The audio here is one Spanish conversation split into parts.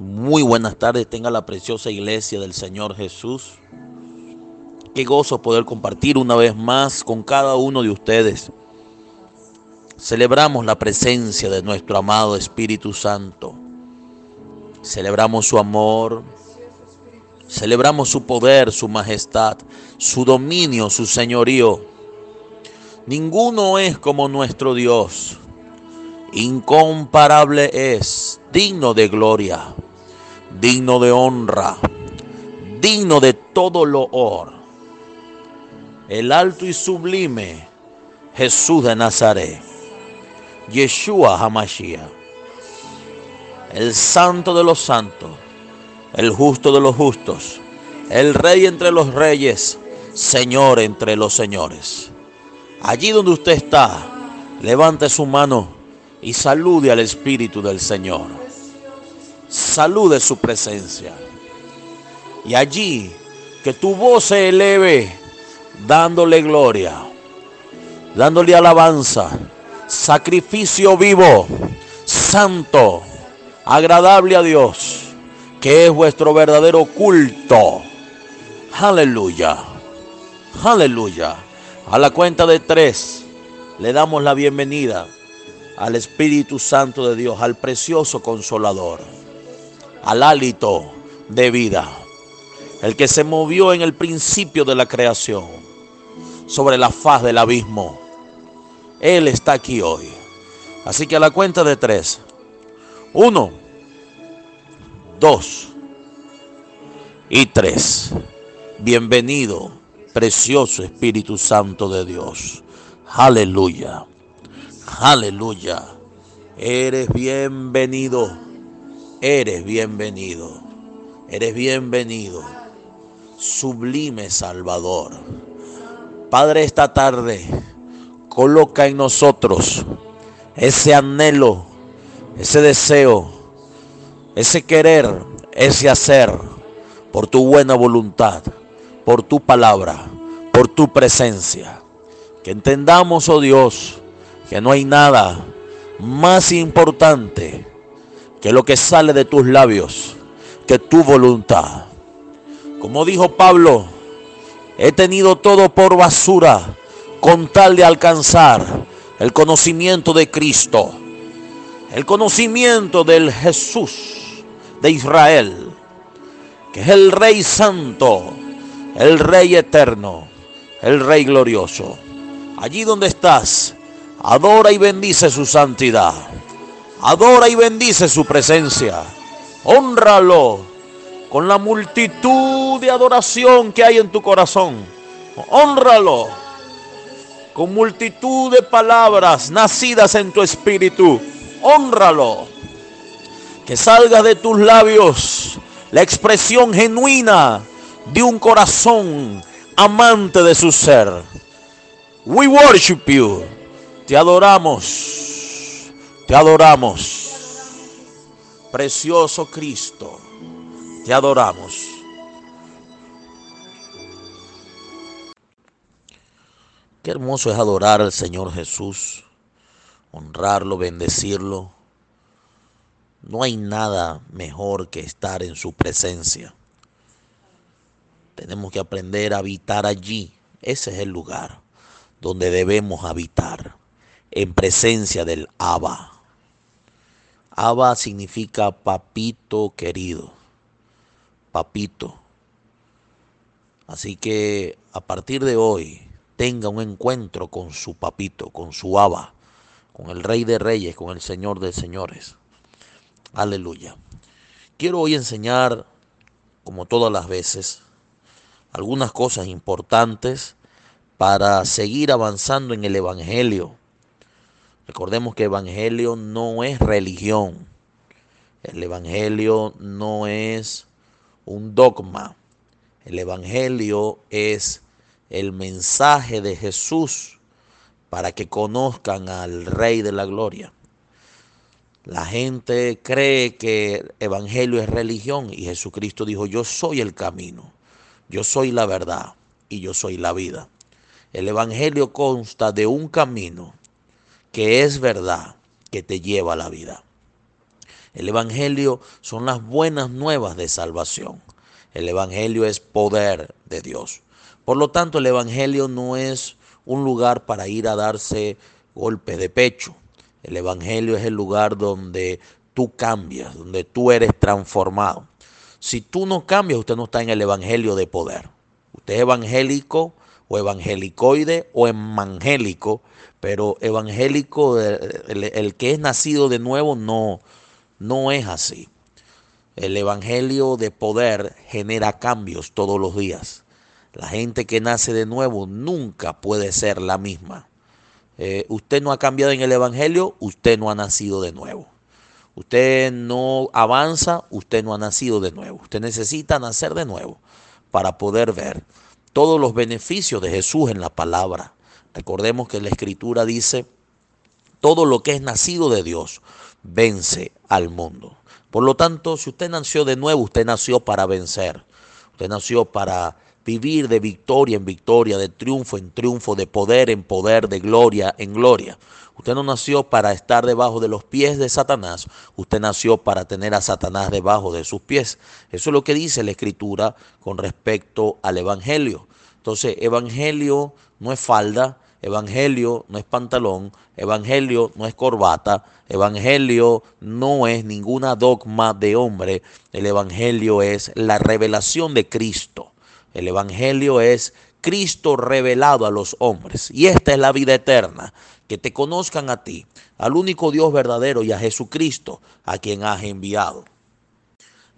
Muy buenas tardes, tenga la preciosa iglesia del Señor Jesús. Qué gozo poder compartir una vez más con cada uno de ustedes. Celebramos la presencia de nuestro amado Espíritu Santo. Celebramos su amor. Celebramos su poder, su majestad, su dominio, su señorío. Ninguno es como nuestro Dios. Incomparable es, digno de gloria digno de honra, digno de todo loor. El alto y sublime Jesús de Nazaret, Yeshua Hamashiach, el santo de los santos, el justo de los justos, el rey entre los reyes, Señor entre los señores. Allí donde usted está, levante su mano y salude al Espíritu del Señor salude su presencia. Y allí que tu voz se eleve dándole gloria, dándole alabanza, sacrificio vivo, santo, agradable a Dios, que es vuestro verdadero culto. Aleluya, aleluya. A la cuenta de tres le damos la bienvenida al Espíritu Santo de Dios, al precioso consolador al hálito de vida, el que se movió en el principio de la creación, sobre la faz del abismo. Él está aquí hoy. Así que a la cuenta de tres. Uno, dos y tres. Bienvenido, precioso Espíritu Santo de Dios. Aleluya. Aleluya. Eres bienvenido Eres bienvenido, eres bienvenido, sublime Salvador. Padre, esta tarde coloca en nosotros ese anhelo, ese deseo, ese querer, ese hacer por tu buena voluntad, por tu palabra, por tu presencia. Que entendamos, oh Dios, que no hay nada más importante que lo que sale de tus labios, que tu voluntad. Como dijo Pablo, he tenido todo por basura con tal de alcanzar el conocimiento de Cristo, el conocimiento del Jesús de Israel, que es el Rey Santo, el Rey Eterno, el Rey Glorioso. Allí donde estás, adora y bendice su santidad. Adora y bendice su presencia. Honralo con la multitud de adoración que hay en tu corazón. Honralo con multitud de palabras nacidas en tu espíritu. Honralo. Que salga de tus labios la expresión genuina de un corazón amante de su ser. We worship you. Te adoramos te adoramos. Precioso Cristo, te adoramos. Qué hermoso es adorar al Señor Jesús, honrarlo, bendecirlo. No hay nada mejor que estar en su presencia. Tenemos que aprender a habitar allí. Ese es el lugar donde debemos habitar, en presencia del Abba. Abba significa papito querido, papito. Así que a partir de hoy tenga un encuentro con su papito, con su Abba, con el Rey de Reyes, con el Señor de Señores. Aleluya. Quiero hoy enseñar, como todas las veces, algunas cosas importantes para seguir avanzando en el Evangelio Recordemos que Evangelio no es religión. El Evangelio no es un dogma. El Evangelio es el mensaje de Jesús para que conozcan al Rey de la Gloria. La gente cree que el Evangelio es religión y Jesucristo dijo, yo soy el camino, yo soy la verdad y yo soy la vida. El Evangelio consta de un camino que es verdad que te lleva a la vida. El Evangelio son las buenas nuevas de salvación. El Evangelio es poder de Dios. Por lo tanto, el Evangelio no es un lugar para ir a darse golpes de pecho. El Evangelio es el lugar donde tú cambias, donde tú eres transformado. Si tú no cambias, usted no está en el Evangelio de poder. Usted es evangélico o evangelicoide o evangélico, pero evangélico, el, el, que es nacido de nuevo, no, no es así. El evangelio de poder genera cambios todos los días. La gente que nace de nuevo nunca puede ser la misma. Eh, usted no ha cambiado en el evangelio, usted no ha nacido de nuevo. Usted no avanza, usted no ha nacido de nuevo. Usted necesita nacer de nuevo para poder ver todos los beneficios de Jesús en la palabra. Recordemos que la escritura dice, todo lo que es nacido de Dios vence al mundo. Por lo tanto, si usted nació de nuevo, usted nació para vencer. Usted nació para vivir de victoria en victoria, de triunfo en triunfo, de poder en poder, de gloria en gloria. Usted no nació para estar debajo de los pies de Satanás, usted nació para tener a Satanás debajo de sus pies. Eso es lo que dice la escritura con respecto al Evangelio. Entonces, Evangelio no es falda, Evangelio no es pantalón, Evangelio no es corbata, Evangelio no es ninguna dogma de hombre, el Evangelio es la revelación de Cristo. El Evangelio es Cristo revelado a los hombres. Y esta es la vida eterna, que te conozcan a ti, al único Dios verdadero y a Jesucristo, a quien has enviado.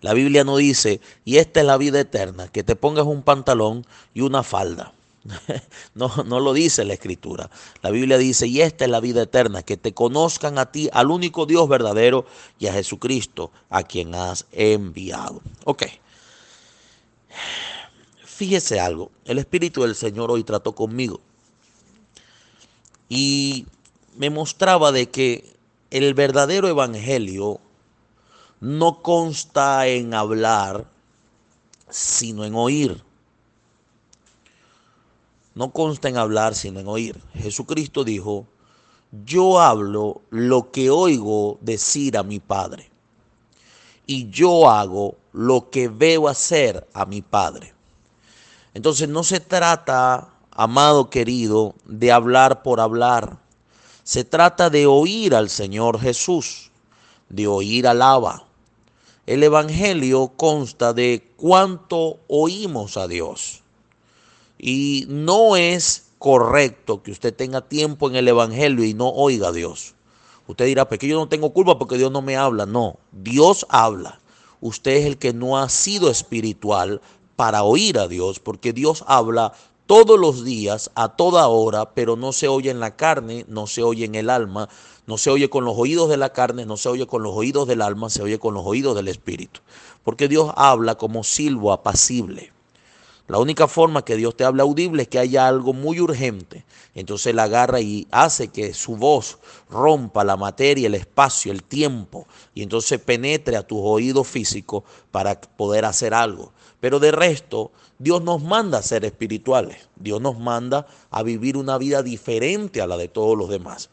La Biblia no dice, y esta es la vida eterna, que te pongas un pantalón y una falda. No, no lo dice la escritura. La Biblia dice, y esta es la vida eterna, que te conozcan a ti, al único Dios verdadero y a Jesucristo, a quien has enviado. Ok. Fíjese algo, el Espíritu del Señor hoy trató conmigo y me mostraba de que el verdadero evangelio no consta en hablar, sino en oír. No consta en hablar, sino en oír. Jesucristo dijo, yo hablo lo que oigo decir a mi Padre, y yo hago lo que veo hacer a mi Padre. Entonces no se trata amado querido, de hablar por hablar. Se trata de oír al Señor Jesús, de oír alaba. El Evangelio consta de cuánto oímos a Dios. Y no es correcto que usted tenga tiempo en el Evangelio y no oiga a Dios. Usted dirá, porque yo no tengo culpa porque Dios no me habla. No, Dios habla. Usted es el que no ha sido espiritual para oír a Dios, porque Dios habla todos los días, a toda hora, pero no se oye en la carne, no se oye en el alma, no se oye con los oídos de la carne, no se oye con los oídos del alma, se oye con los oídos del espíritu. Porque Dios habla como silbo apacible. La única forma que Dios te habla audible es que haya algo muy urgente. Entonces Él agarra y hace que su voz rompa la materia, el espacio, el tiempo. Y entonces penetre a tus oídos físicos para poder hacer algo. Pero de resto, Dios nos manda a ser espirituales. Dios nos manda a vivir una vida diferente a la de todos los demás.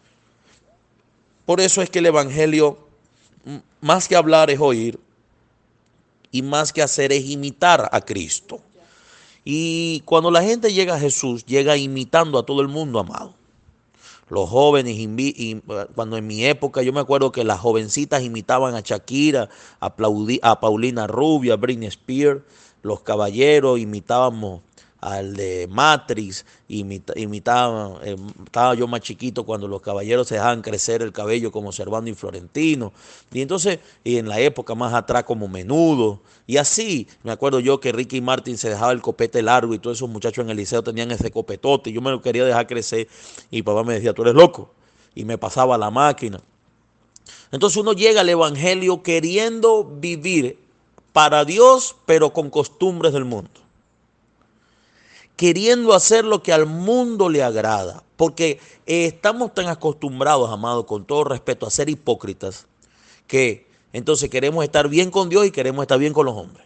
Por eso es que el Evangelio, más que hablar es oír, y más que hacer es imitar a Cristo. Y cuando la gente llega a Jesús, llega imitando a todo el mundo, amado. Los jóvenes, cuando en mi época yo me acuerdo que las jovencitas imitaban a Shakira, a, Paulina Rubio, a Britney Spears los caballeros imitábamos al de Matrix, imitaban, eh, estaba yo más chiquito cuando los caballeros se dejaban crecer el cabello como Servando y Florentino, y entonces, y en la época más atrás como Menudo, y así, me acuerdo yo que Ricky Martin se dejaba el copete largo y todos esos muchachos en el liceo tenían ese copetote, y yo me lo quería dejar crecer, y papá me decía, tú eres loco, y me pasaba la máquina. Entonces uno llega al Evangelio queriendo vivir para Dios, pero con costumbres del mundo. Queriendo hacer lo que al mundo le agrada. Porque estamos tan acostumbrados, amados, con todo respeto, a ser hipócritas, que entonces queremos estar bien con Dios y queremos estar bien con los hombres.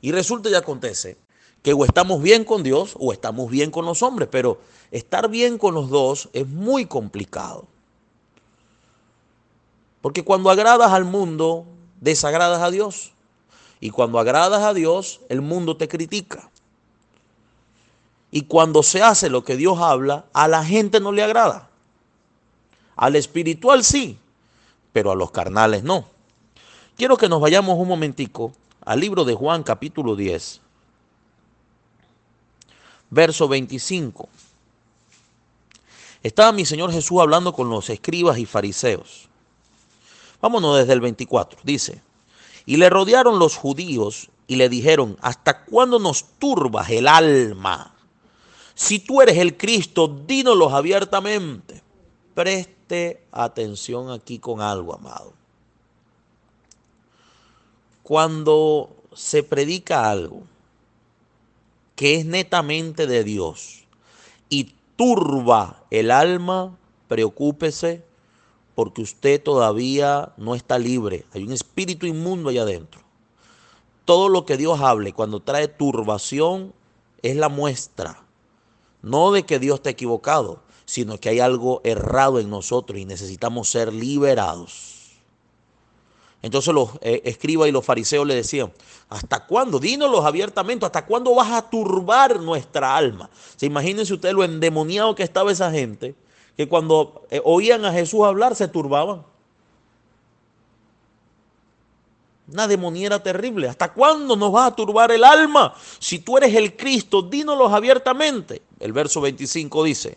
Y resulta y acontece que o estamos bien con Dios o estamos bien con los hombres, pero estar bien con los dos es muy complicado. Porque cuando agradas al mundo, desagradas a Dios. Y cuando agradas a Dios, el mundo te critica. Y cuando se hace lo que Dios habla, a la gente no le agrada. Al espiritual sí, pero a los carnales no. Quiero que nos vayamos un momentico al libro de Juan capítulo 10, verso 25. Estaba mi Señor Jesús hablando con los escribas y fariseos. Vámonos desde el 24. Dice, y le rodearon los judíos y le dijeron, ¿hasta cuándo nos turbas el alma? Si tú eres el Cristo, dínoslo abiertamente. Preste atención aquí con algo, amado. Cuando se predica algo que es netamente de Dios y turba el alma, preocúpese porque usted todavía no está libre. Hay un espíritu inmundo allá adentro. Todo lo que Dios hable cuando trae turbación es la muestra, no de que Dios está equivocado, sino que hay algo errado en nosotros y necesitamos ser liberados. Entonces los eh, escribas y los fariseos le decían, ¿hasta cuándo? Dínoslos abiertamente, ¿hasta cuándo vas a turbar nuestra alma? Se imagínense ustedes lo endemoniado que estaba esa gente que cuando eh, oían a Jesús hablar se turbaban. Una demoniera terrible. ¿Hasta cuándo nos va a turbar el alma? Si tú eres el Cristo, dínoslo abiertamente. El verso 25 dice,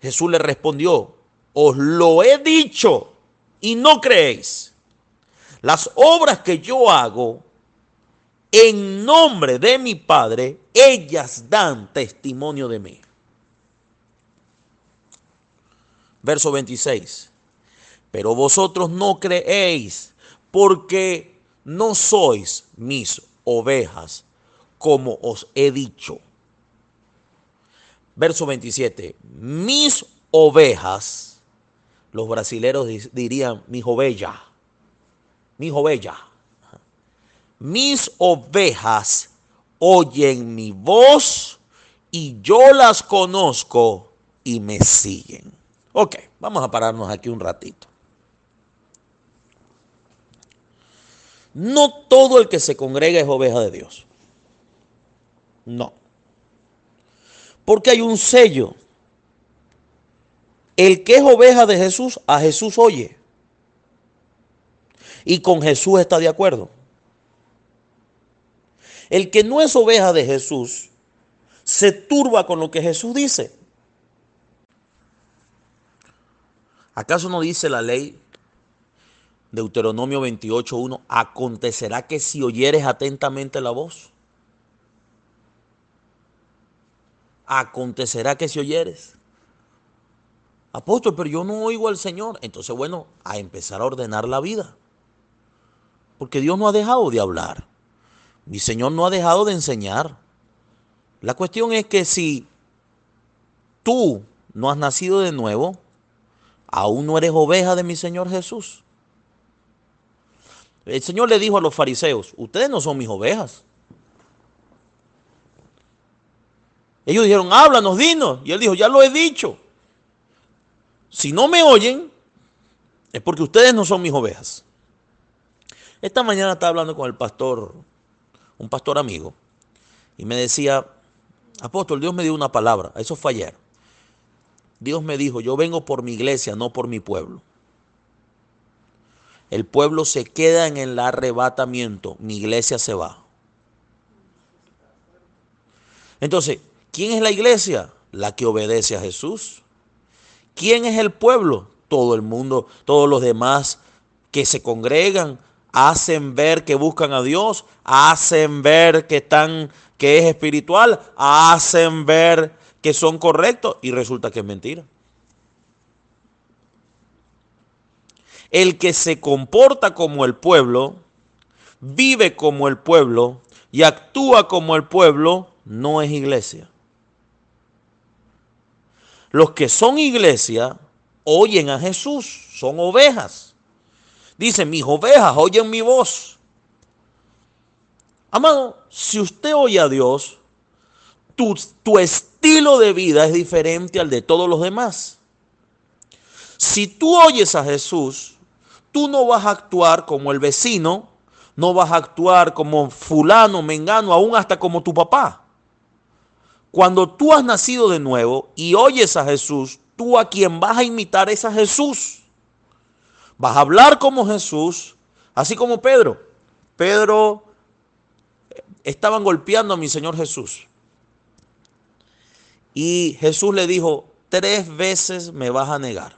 Jesús le respondió, os lo he dicho y no creéis. Las obras que yo hago en nombre de mi Padre, ellas dan testimonio de mí. Verso 26. Pero vosotros no creéis porque no sois mis ovejas, como os he dicho. Verso 27. Mis ovejas, los brasileros dirían mis ovejas, mis ovejas. Mis ovejas oyen mi voz y yo las conozco y me siguen. Ok, vamos a pararnos aquí un ratito. No todo el que se congrega es oveja de Dios. No. Porque hay un sello. El que es oveja de Jesús, a Jesús oye. Y con Jesús está de acuerdo. El que no es oveja de Jesús, se turba con lo que Jesús dice. ¿Acaso no dice la ley Deuteronomio 28.1? Acontecerá que si oyeres atentamente la voz. Acontecerá que si oyeres. Apóstol, pero yo no oigo al Señor. Entonces, bueno, a empezar a ordenar la vida. Porque Dios no ha dejado de hablar. Mi Señor no ha dejado de enseñar. La cuestión es que si tú no has nacido de nuevo, aún no eres oveja de mi Señor Jesús. El Señor le dijo a los fariseos, ustedes no son mis ovejas. Ellos dijeron, háblanos, dinos. Y él dijo, ya lo he dicho. Si no me oyen, es porque ustedes no son mis ovejas. Esta mañana estaba hablando con el pastor, un pastor amigo, y me decía, apóstol, Dios me dio una palabra. Eso fue ayer. Dios me dijo, yo vengo por mi iglesia, no por mi pueblo. El pueblo se queda en el arrebatamiento, mi iglesia se va. Entonces, ¿quién es la iglesia? La que obedece a Jesús. ¿Quién es el pueblo? Todo el mundo, todos los demás que se congregan, hacen ver que buscan a Dios, hacen ver que están que es espiritual, hacen ver que son correctos y resulta que es mentira. El que se comporta como el pueblo, vive como el pueblo y actúa como el pueblo, no es iglesia. Los que son iglesia oyen a Jesús, son ovejas. Dice, mis ovejas oyen mi voz. Amado, si usted oye a Dios, tu, estilo de vida es diferente al de todos los demás. Si tú oyes a Jesús, tú no vas a actuar como el vecino, no vas a actuar como fulano, mengano, aún hasta como tu papá. Cuando tú has nacido de nuevo y oyes a Jesús, tú a quien vas a imitar es a Jesús. Vas a hablar como Jesús, así como Pedro. Pedro eh, estaban golpeando a mi Señor Jesús. Y Jesús le dijo, tres veces me vas a negar.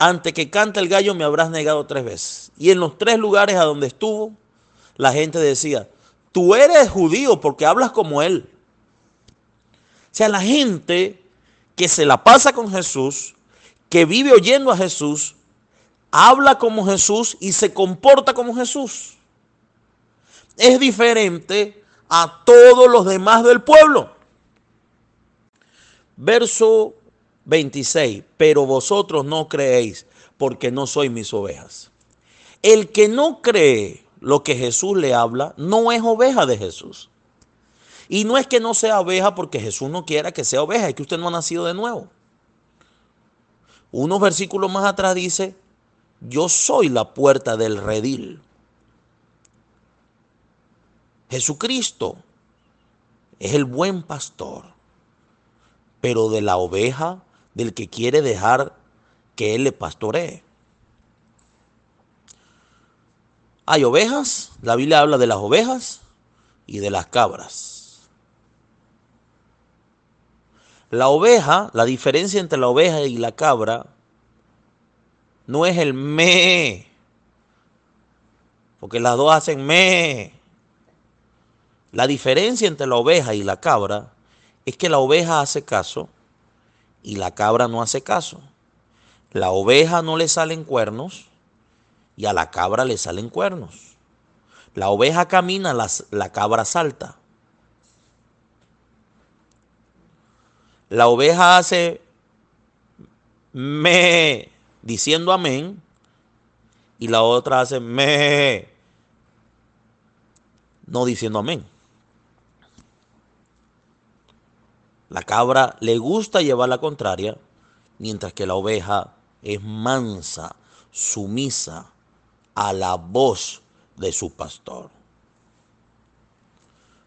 Antes que cante el gallo me habrás negado tres veces. Y en los tres lugares a donde estuvo, la gente decía, tú eres judío porque hablas como él. O sea, la gente que se la pasa con Jesús, que vive oyendo a Jesús, habla como Jesús y se comporta como Jesús. Es diferente a todos los demás del pueblo. Verso 26, pero vosotros no creéis porque no sois mis ovejas. El que no cree lo que Jesús le habla, no es oveja de Jesús. Y no es que no sea oveja porque Jesús no quiera que sea oveja, es que usted no ha nacido de nuevo. Unos versículos más atrás dice, yo soy la puerta del redil. Jesucristo es el buen pastor, pero de la oveja del que quiere dejar que Él le pastoree. Hay ovejas, la Biblia habla de las ovejas y de las cabras. La oveja, la diferencia entre la oveja y la cabra no es el me, porque las dos hacen me. La diferencia entre la oveja y la cabra es que la oveja hace caso y la cabra no hace caso. La oveja no le salen cuernos y a la cabra le salen cuernos. La oveja camina, la, cabra salta. La oveja hace me diciendo amén y la otra hace me no diciendo amén. La cabra le gusta llevar la contraria, mientras que la oveja es mansa, sumisa a la voz de su pastor.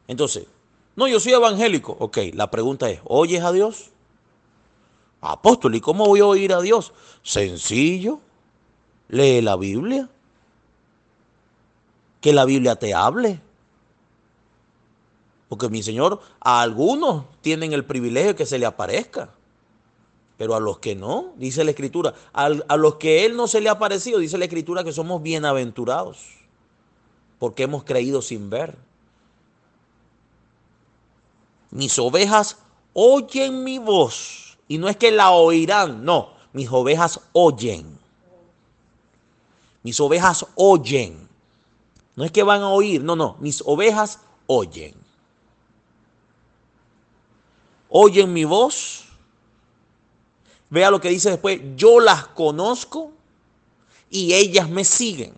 Entonces, no, yo soy evangélico. Ok, la pregunta es, ¿oyes a Dios? Apóstol, ¿y cómo voy a oír a Dios? Sencillo, lee la Biblia. Que la Biblia te hable. Porque mi Señor, a algunos tienen el privilegio que se le aparezca. Pero a los que no, dice la Escritura, a, a los que Él no se le ha aparecido, dice la Escritura que somos bienaventurados. Porque hemos creído sin ver. Mis ovejas oyen mi voz. Y no es que la oirán, no. Mis ovejas oyen. Mis ovejas oyen. No es que van a oír, no, no. Mis ovejas oyen oyen mi voz. Vea lo que dice después, yo las conozco y ellas me siguen.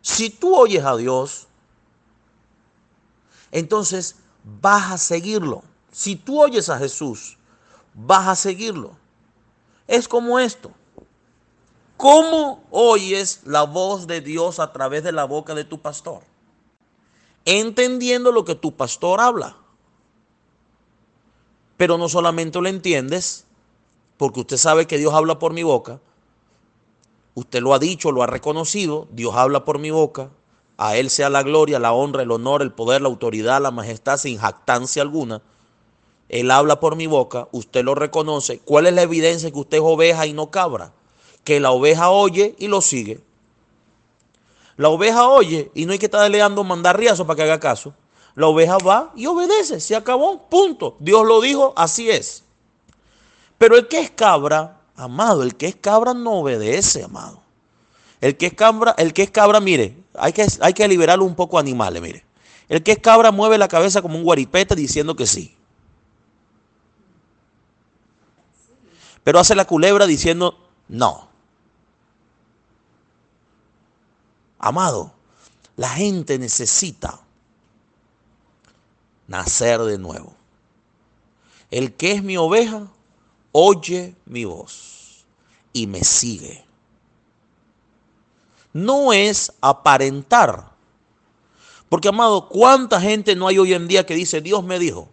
Si tú oyes a Dios, entonces vas a seguirlo. Si tú oyes a Jesús, vas a seguirlo. Es como esto. ¿Cómo oyes la voz de Dios a través de la boca de tu pastor? Entendiendo lo que tu pastor habla. Pero no solamente lo entiendes, porque usted sabe que Dios habla por mi boca. Usted lo ha dicho, lo ha reconocido. Dios habla por mi boca. A Él sea la gloria, la honra, el honor, el poder, la autoridad, la majestad, sin jactancia alguna. Él habla por mi boca, usted lo reconoce. ¿Cuál es la evidencia que usted es oveja y no cabra? Que la oveja oye y lo sigue. La oveja oye y no hay que estar dando mandar riazo para que haga caso. La oveja va y obedece, se acabó, punto. Dios lo dijo, así es. Pero el que es cabra, amado, el que es cabra no obedece, amado. El que es cabra, el que es cabra, mire, hay que, hay que liberarlo un poco animales, mire. El que es cabra mueve la cabeza como un guaripete diciendo que sí. Pero hace la culebra diciendo no. Amado, la gente necesita nacer de nuevo. El que es mi oveja, oye mi voz. y me sigue. No es aparentar. Porque, amado, ¿cuánta gente no hay hoy en día que dice, Dios me dijo?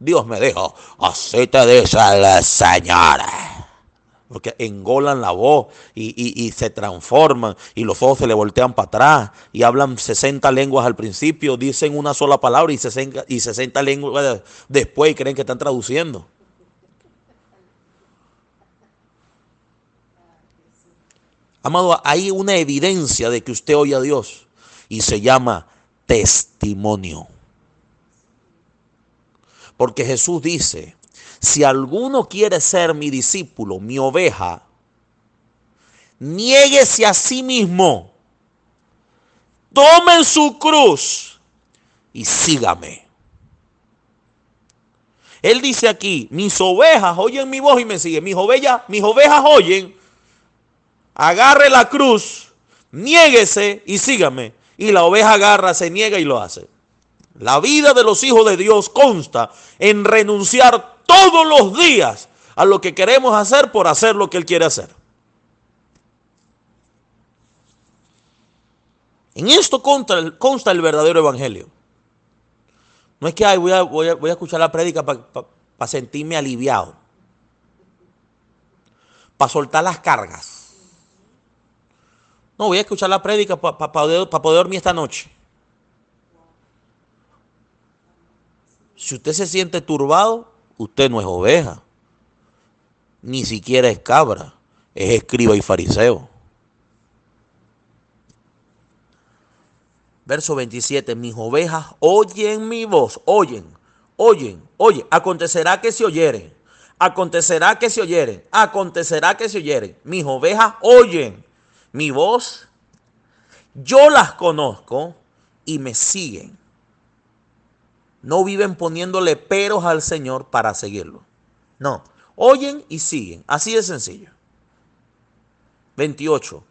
Dios me dijo, así te dice el Señor porque engolan la voz y, se transforman y los ojos se le voltean para atrás y hablan 60 lenguas al principio, dicen una sola palabra y 60, y 60 lenguas después y creen que están traduciendo. Amado, hay una evidencia de que usted oye a Dios y se llama testimonio. Porque Jesús dice, si alguno quiere ser mi discípulo, mi oveja, niéguese a sí mismo, tome su cruz y sígame. Él dice aquí, mis ovejas oyen mi voz y me siguen. Mis ovejas, mis ovejas oyen, agarre la cruz, niéguese y sígame. Y la oveja agarra, se niega y lo hace. La vida de los hijos de Dios consta en renunciar todos los días a lo que queremos hacer por hacer lo que Él quiere hacer. En esto consta, el verdadero evangelio. No es que voy, a, voy, a, escuchar la prédica para sentirme aliviado, para soltar las cargas. No, voy a escuchar la prédica para poder dormir esta noche. Si usted se siente turbado, usted no es oveja, ni siquiera es cabra, es escriba y fariseo. Verso 27, mis ovejas oyen mi voz, oyen, oyen, oyen, acontecerá que se oyeren, acontecerá que se oyeren, acontecerá que se oyeren, mis ovejas oyen mi voz, yo las conozco y me siguen no viven poniéndole peros al Señor para seguirlo. No, oyen y siguen. Así de sencillo. 28.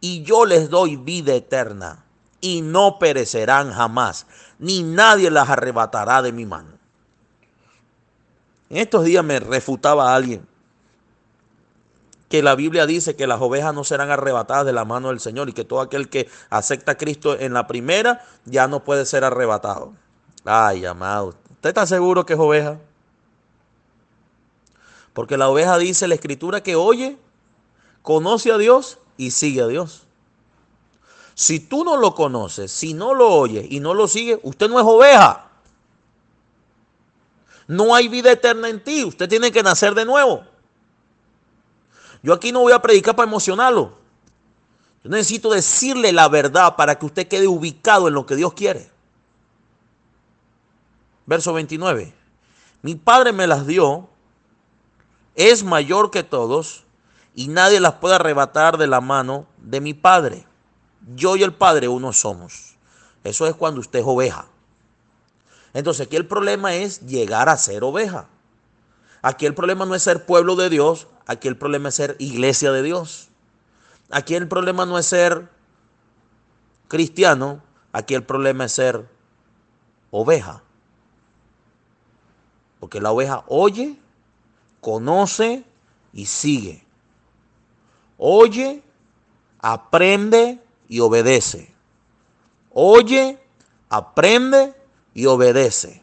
Y yo les doy vida eterna y no perecerán jamás, ni nadie las arrebatará de mi mano. En estos días me refutaba alguien que la Biblia dice que las ovejas no serán arrebatadas de la mano del Señor y que todo aquel que acepta a Cristo en la primera ya no puede ser arrebatado. Ay, amado, ¿usted está seguro que es oveja? Porque la oveja dice la escritura que oye, conoce a Dios y sigue a Dios. Si tú no lo conoces, si no lo oyes y no lo sigues, usted no es oveja. No hay vida eterna en ti. Usted tiene que nacer de nuevo. Yo aquí no voy a predicar para emocionarlo. Yo necesito decirle la verdad para que usted quede ubicado en lo que Dios quiere. Verso 29. Mi Padre me las dio, es mayor que todos, y nadie las puede arrebatar de la mano de mi Padre. Yo y el Padre uno somos. Eso es cuando usted es oveja. Entonces aquí el problema es llegar a ser oveja. Aquí el problema no es ser pueblo de Dios, aquí el problema es ser iglesia de Dios. Aquí el problema no es ser cristiano, aquí el problema es ser oveja. Porque la oveja oye, conoce y sigue. Oye, aprende y obedece. Oye, aprende y obedece.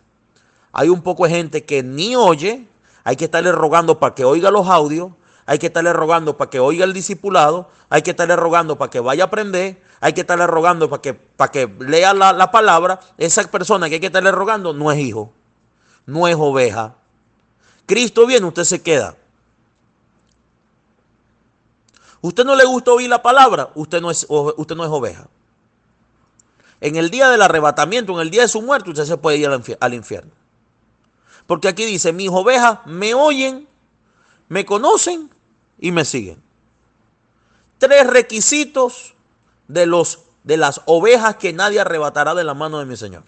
Hay un poco de gente que ni oye, hay que estarle rogando para que oiga los audios, hay que estarle rogando para que oiga el discipulado, hay que estarle rogando para que vaya a aprender, hay que estarle rogando para que, para que lea la, la palabra. Esa persona que hay que estarle rogando no es hijo no es oveja. Cristo viene, usted se queda. Usted no le gusta oír la palabra, usted no es, usted no es oveja. En el día del arrebatamiento, en el día de su muerte, usted se puede ir al infierno. Porque aquí dice, mis ovejas me oyen, me conocen y me siguen. Tres requisitos de, los, de las ovejas que nadie arrebatará de la mano de mi Señor.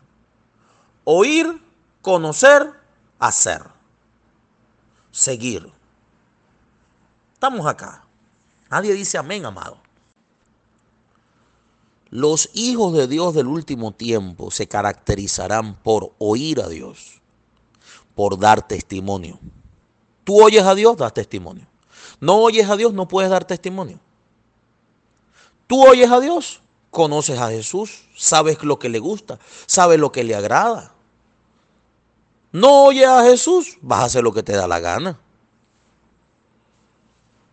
Oír, conocer, hacer, seguir. Estamos acá. Nadie dice amén, amado. Los hijos de Dios del último tiempo se caracterizarán por oír a Dios, por dar testimonio. Tú oyes a Dios, das testimonio. No oyes a Dios, no puedes dar testimonio. Tú oyes a Dios, conoces a Jesús, sabes lo que le gusta, sabes lo que le agrada. No oyes a Jesús, vas a hacer lo que te da la gana.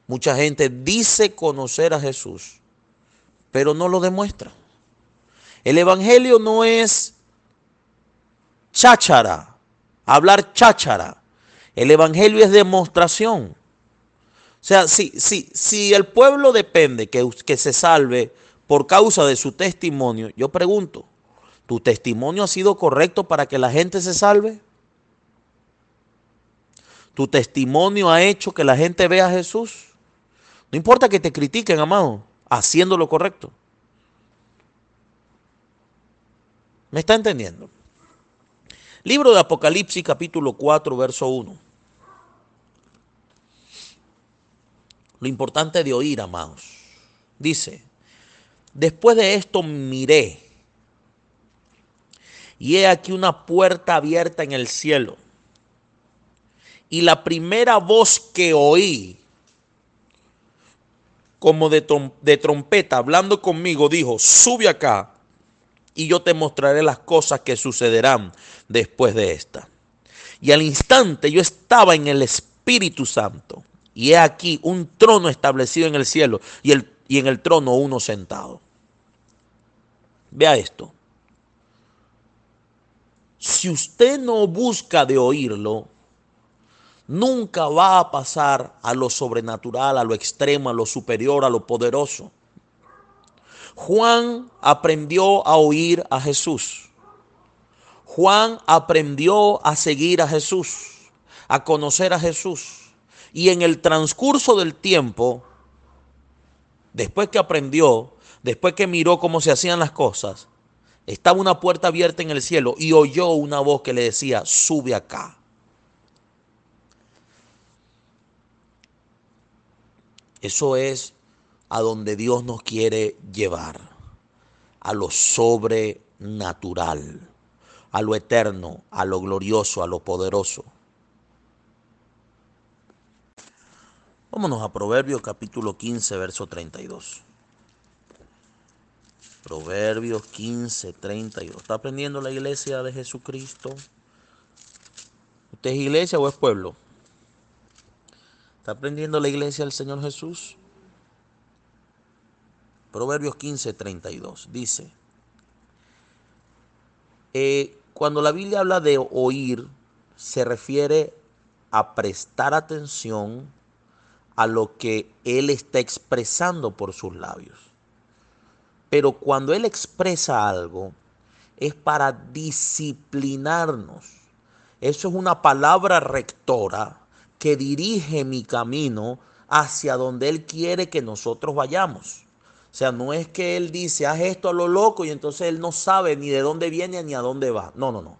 Mucha gente dice conocer a Jesús, pero no lo demuestra. El Evangelio no es cháchara, hablar cháchara. El Evangelio es demostración. O sea, si, si, si el pueblo depende que, que se salve por causa de su testimonio, yo pregunto, ¿tu testimonio ha sido correcto para que la gente se salve? ¿Tu testimonio ha hecho que la gente vea a Jesús? No importa que te critiquen, amado, haciendo lo correcto. ¿Me está entendiendo? Libro de Apocalipsis capítulo 4, verso 1. Lo importante de oír, amados. Dice, después de esto miré y he aquí una puerta abierta en el cielo. Y la primera voz que oí, como de, trompeta, hablando conmigo, dijo, sube acá y yo te mostraré las cosas que sucederán después de esta. Y al instante yo estaba en el Espíritu Santo y he aquí un trono establecido en el cielo y, el, y en el trono uno sentado. Vea esto. Si usted no busca de oírlo, nunca va a pasar a lo sobrenatural, a lo extremo, a lo superior, a lo poderoso. Juan aprendió a oír a Jesús. Juan aprendió a seguir a Jesús, a conocer a Jesús. Y en el transcurso del tiempo, después que aprendió, después que miró cómo se hacían las cosas, estaba una puerta abierta en el cielo y oyó una voz que le decía, sube acá. Eso es a donde Dios nos quiere llevar, a lo sobrenatural, a lo eterno, a lo glorioso, a lo poderoso. Vámonos a Proverbios capítulo 15, verso 32. Proverbios 15, 32. ¿Está aprendiendo la iglesia de Jesucristo? ¿Usted es iglesia o es pueblo? ¿Está aprendiendo la iglesia del Señor Jesús? Proverbios 15, 32. Dice, eh, cuando la Biblia habla de oír, se refiere a prestar atención a lo que Él está expresando por sus labios. Pero cuando Él expresa algo, es para disciplinarnos. Eso es una palabra rectora que dirige mi camino hacia donde Él quiere que nosotros vayamos. O sea, no es que Él dice, haz esto a lo loco y entonces Él no sabe ni de dónde viene ni a dónde va. No, no, no.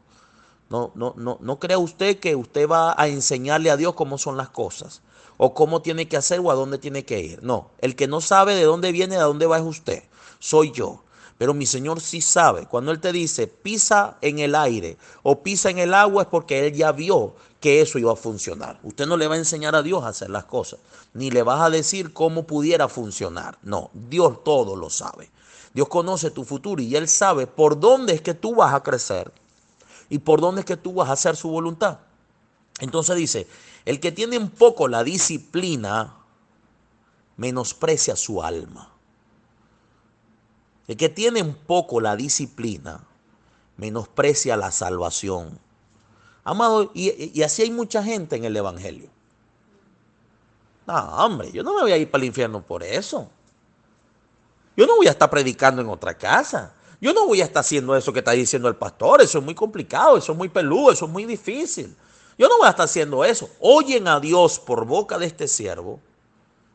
No, no, no, no crea usted que usted va a enseñarle a Dios cómo son las cosas o cómo tiene que hacer o a dónde tiene que ir. No, el que no sabe de dónde viene, de dónde va es usted, soy yo. Pero mi Señor sí sabe. Cuando Él te dice pisa en el aire o pisa en el agua es porque Él ya vio que eso iba a funcionar. Usted no le va a enseñar a Dios a hacer las cosas, ni le vas a decir cómo pudiera funcionar. No, Dios todo lo sabe. Dios conoce tu futuro y Él sabe por dónde es que tú vas a crecer y por dónde es que tú vas a hacer su voluntad. Entonces dice, el que tiene un poco la disciplina, menosprecia su alma. El que tiene un poco la disciplina, menosprecia la salvación. Amado, y, así hay mucha gente en el Evangelio. No, hombre, yo no me voy a ir para el infierno por eso. Yo no voy a estar predicando en otra casa. Yo no voy a estar haciendo eso que está diciendo el pastor. Eso es muy complicado, eso es muy peludo, eso es muy difícil. Yo no voy a estar haciendo eso. Oyen a Dios por boca de este siervo,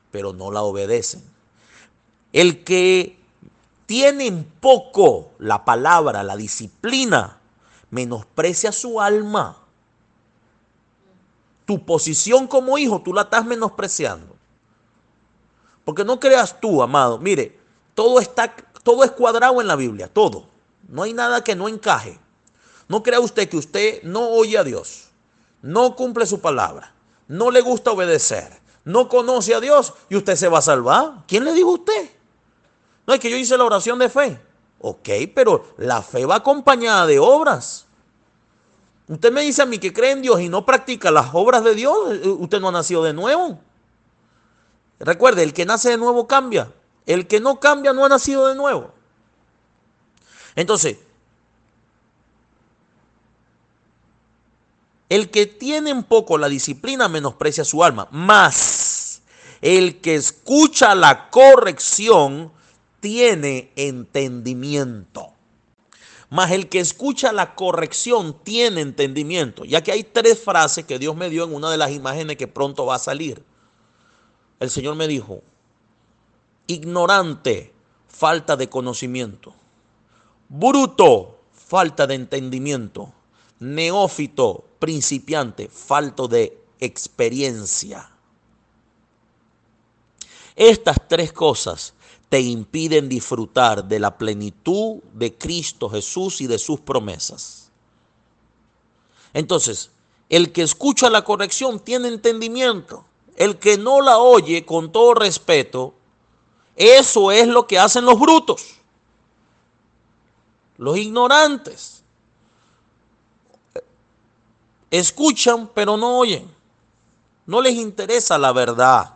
pero no la obedecen. El que tiene en poco la palabra, la disciplina, menosprecia su alma. Tu posición como hijo, tú la estás menospreciando. Porque no creas tú, amado. Mire, todo está, todo es cuadrado en la Biblia, todo. No hay nada que no encaje. No crea usted que usted no oye a Dios no cumple su palabra, no le gusta obedecer, no conoce a Dios y usted se va a salvar. ¿Quién le dijo a usted? No es que yo hice la oración de fe. Ok, pero la fe va acompañada de obras. Usted me dice a mí que cree en Dios y no practica las obras de Dios, usted no ha nacido de nuevo. Recuerde, el que nace de nuevo cambia. El que no cambia no ha nacido de nuevo. Entonces, el que tiene un poco la disciplina menosprecia su alma, más el que escucha la corrección tiene entendimiento. Más el que escucha la corrección tiene entendimiento. Ya que hay tres frases que Dios me dio en una de las imágenes que pronto va a salir. El Señor me dijo, ignorante, falta de conocimiento. Bruto, falta de entendimiento. Neófito, principiante, falto de experiencia. Estas tres cosas te impiden disfrutar de la plenitud de Cristo Jesús y de sus promesas. Entonces, el que escucha la corrección tiene entendimiento. El que no la oye con todo respeto, eso es lo que hacen los brutos, los ignorantes. Escuchan pero no oyen. No les interesa la verdad.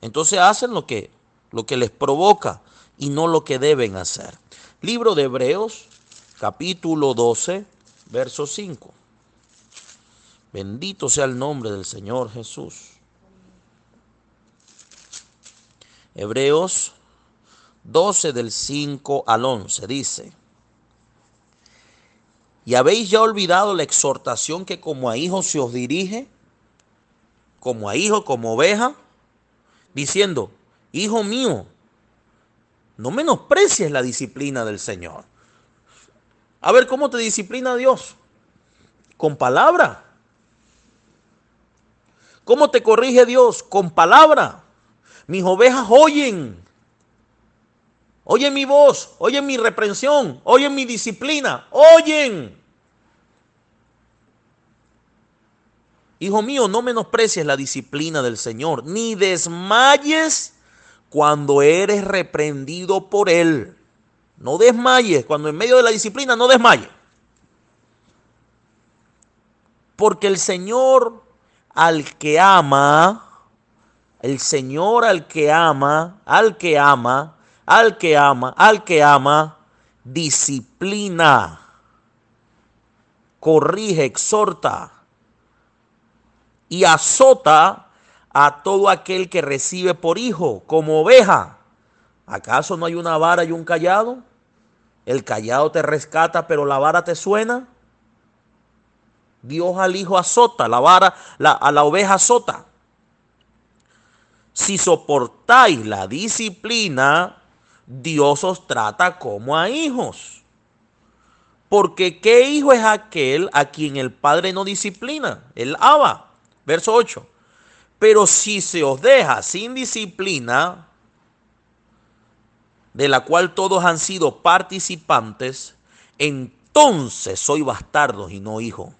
Entonces hacen lo que lo que les provoca y no lo que deben hacer. Libro de Hebreos, capítulo 12, verso 5. Bendito sea el nombre del Señor Jesús. Hebreos 12 del 5 al 11 dice, ¿y habéis ya olvidado la exhortación que como a hijos se os dirige? Como a hijo, como oveja, diciendo, hijo mío, no menosprecies la disciplina del Señor. A ver, ¿cómo te disciplina Dios? Con palabra. ¿Cómo te corrige Dios? Con palabra. Mis ovejas oyen. Oyen mi voz, oyen mi reprensión, oyen mi disciplina, oyen. Hijo mío, no menosprecies la disciplina del Señor, ni desmayes cuando eres reprendido por Él. No desmayes, cuando en medio de la disciplina no desmayes. Porque el Señor al que ama, el Señor al que ama, al que ama, al que ama, al que ama, disciplina, corrige, exhorta y azota a todo aquel que recibe por hijo, como oveja. ¿Acaso no hay una vara y un callado? El callado te rescata, pero la vara te suena. Dios al hijo azota, la vara a la oveja azota. Si soportáis la disciplina, Dios os trata como a hijos. Porque ¿qué hijo es aquel a quien el Padre no disciplina? El Abba. Verso 8. Pero si se os deja sin disciplina, de la cual todos han sido participantes, entonces soy bastardos y no hijos.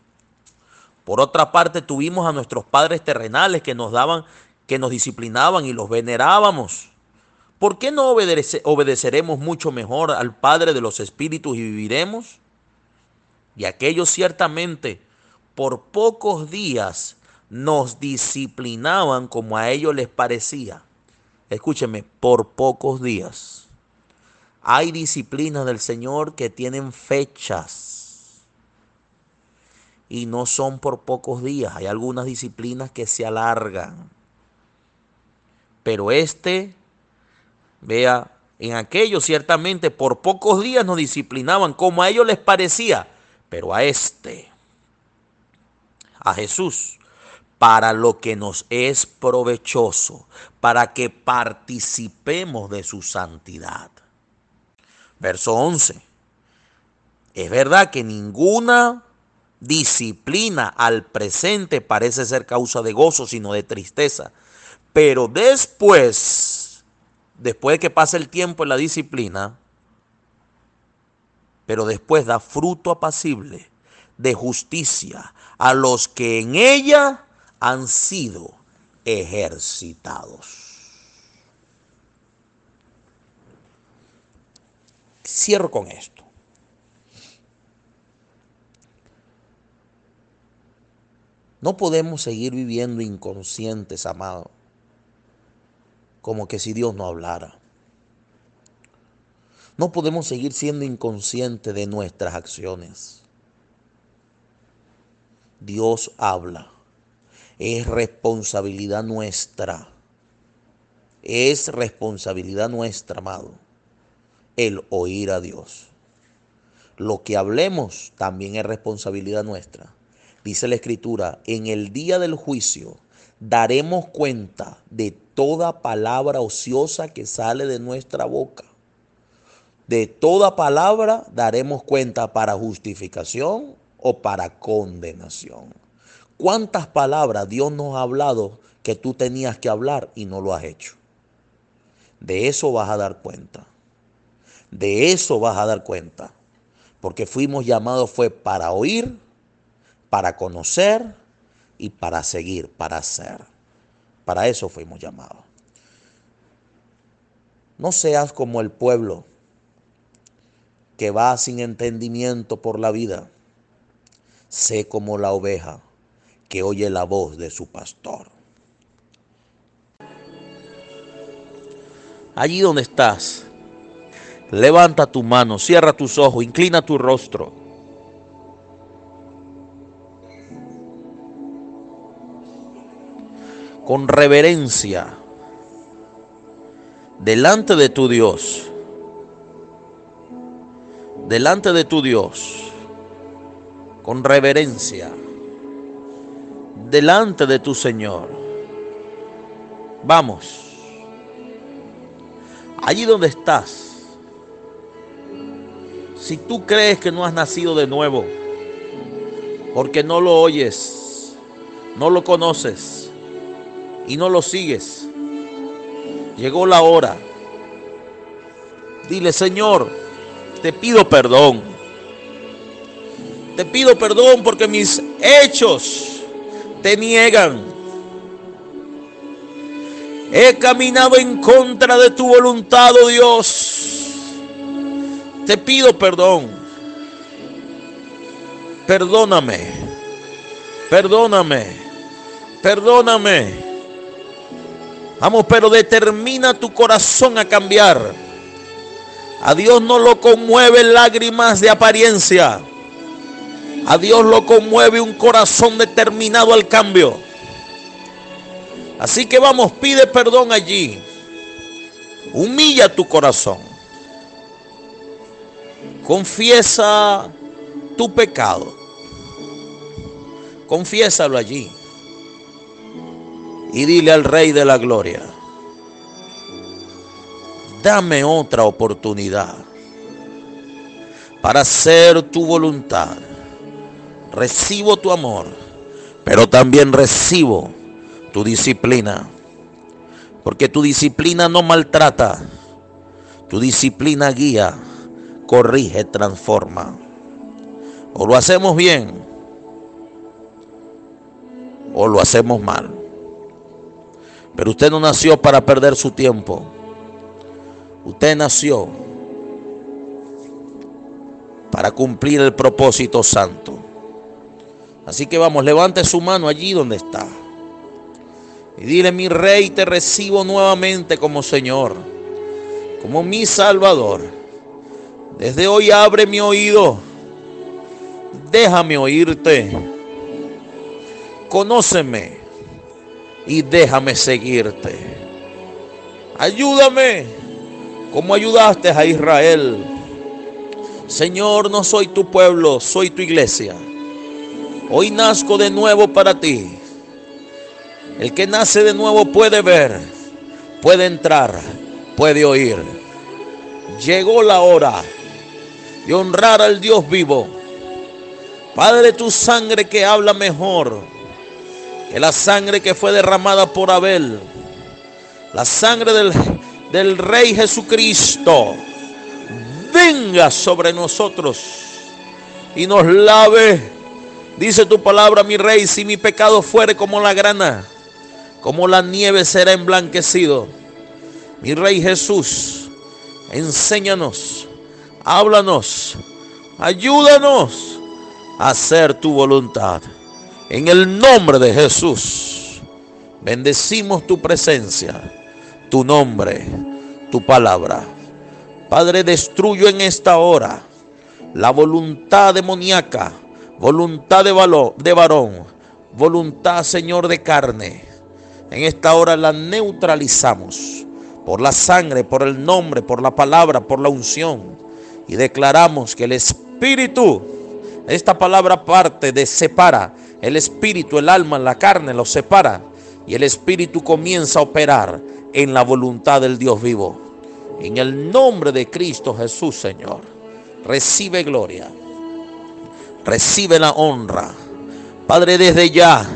Por otra parte, tuvimos a nuestros padres terrenales que nos daban, que nos disciplinaban y los venerábamos. ¿Por qué no obedeceremos mucho mejor al Padre de los Espíritus y viviremos? Y aquellos ciertamente por pocos días nos disciplinaban como a ellos les parecía. Escúcheme, por pocos días. Hay disciplinas del Señor que tienen fechas y no son por pocos días. Hay algunas disciplinas que se alargan. Pero este, vea, en aquellos ciertamente por pocos días nos disciplinaban como a ellos les parecía. Pero a este, a Jesús, para lo que nos es provechoso, para que participemos de su santidad. Verso 11. Es verdad que ninguna disciplina al presente parece ser causa de gozo, sino de tristeza. Pero después, después de que pase el tiempo en la disciplina, pero después da fruto apacible de justicia a los que en ella han sido ejercitados. Cierro con esto. No podemos seguir viviendo inconscientes, amado, como que si Dios no hablara. No podemos seguir siendo inconscientes de nuestras acciones. Dios habla. Es responsabilidad nuestra. Es responsabilidad nuestra, amado, el oír a Dios. Lo que hablemos también es responsabilidad nuestra. Dice la escritura, en el día del juicio daremos cuenta de toda palabra ociosa que sale de nuestra boca. De toda palabra daremos cuenta para justificación o para condenación. ¿Cuántas palabras Dios nos ha hablado que tú tenías que hablar y no lo has hecho? De eso vas a dar cuenta. De eso vas a dar cuenta. Porque fuimos llamados fue para oír, para conocer y para seguir, para hacer. Para eso fuimos llamados. No seas como el pueblo que va sin entendimiento por la vida. Sé como la oveja que oye la voz de su pastor. Allí donde estás, levanta tu mano, cierra tus ojos, inclina tu rostro. Con reverencia, delante de tu Dios, delante de tu Dios, con reverencia delante de tu Señor. Vamos. Allí donde estás. Si tú crees que no has nacido de nuevo, porque no lo oyes, no lo conoces y no lo sigues, llegó la hora. Dile, Señor, te pido perdón. Te pido perdón porque mis hechos te niegan. He caminado en contra de tu voluntad, oh Dios. Te pido perdón. Perdóname. Perdóname. Perdóname. Vamos, pero determina tu corazón a cambiar. A Dios no lo conmueve lágrimas de apariencia. A Dios lo conmueve un corazón determinado al cambio. Así que vamos, pide perdón allí. Humilla tu corazón. Confiesa tu pecado. Confiésalo allí. Y dile al Rey de la Gloria, dame otra oportunidad para hacer tu voluntad recibo tu amor, pero también recibo tu disciplina. Porque tu disciplina no maltrata, tu disciplina guía, corrige, transforma. O lo hacemos bien o lo hacemos mal. Pero usted no nació para perder su tiempo. Usted nació para cumplir el propósito santo. Así que vamos, levante su mano allí donde está. Y dile, mi rey, te recibo nuevamente como Señor, como mi Salvador. Desde hoy abre mi oído. Déjame oírte. Conóceme y déjame seguirte. Ayúdame como ayudaste a Israel. Señor, no soy tu pueblo, soy tu iglesia. Hoy nazco de nuevo para ti. El que nace de nuevo puede ver, puede entrar, puede oír. Llegó la hora de honrar al Dios vivo. Padre, tu sangre que habla mejor que la sangre que fue derramada por Abel. La sangre del, del Rey Jesucristo. Venga sobre nosotros y nos lave Dice tu palabra, mi rey, si mi pecado fuere como la grana, como la nieve será emblanquecido. Mi Rey Jesús, enséñanos, háblanos, ayúdanos a hacer tu voluntad. En el nombre de Jesús, bendecimos tu presencia, tu nombre, tu palabra. Padre, destruyo en esta hora la voluntad demoníaca, voluntad de, de varón, voluntad, Señor, de carne. En esta hora la neutralizamos por la sangre, por el nombre, por la palabra, por la unción. Y declaramos que el Espíritu, esta palabra parte de separa, el Espíritu, el alma, la carne lo separa. Y el Espíritu comienza a operar en la voluntad del Dios vivo. En el nombre de Cristo Jesús, Señor, recibe gloria, recibe la honra. Padre, desde ya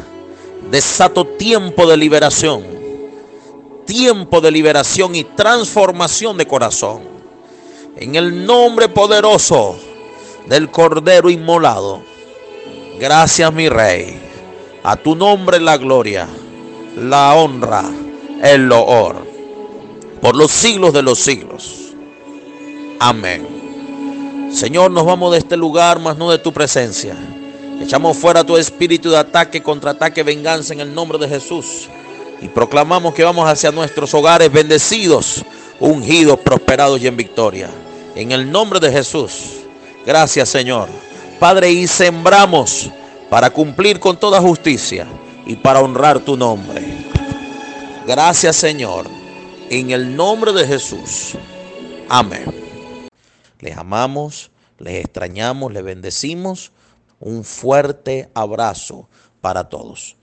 desato tiempo de liberación, tiempo de liberación y transformación de corazón. En el nombre poderoso del Cordero Inmolado. Gracias, mi Rey. A tu nombre la gloria, la honra, el loor. Por los siglos de los siglos. Amén. Señor, nos vamos de este lugar, mas no de tu presencia. Echamos fuera tu espíritu de ataque, contraataque, venganza en el nombre de Jesús. Y proclamamos que vamos hacia nuestros hogares bendecidos, ungidos, prosperados y en victoria. En el nombre de Jesús. Gracias Señor. Padre, y sembramos para cumplir con toda justicia y para honrar tu nombre. Gracias Señor. En el nombre de Jesús. Amén. Les amamos, les extrañamos, les bendecimos. Un fuerte abrazo para todos.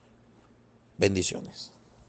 Bendiciones.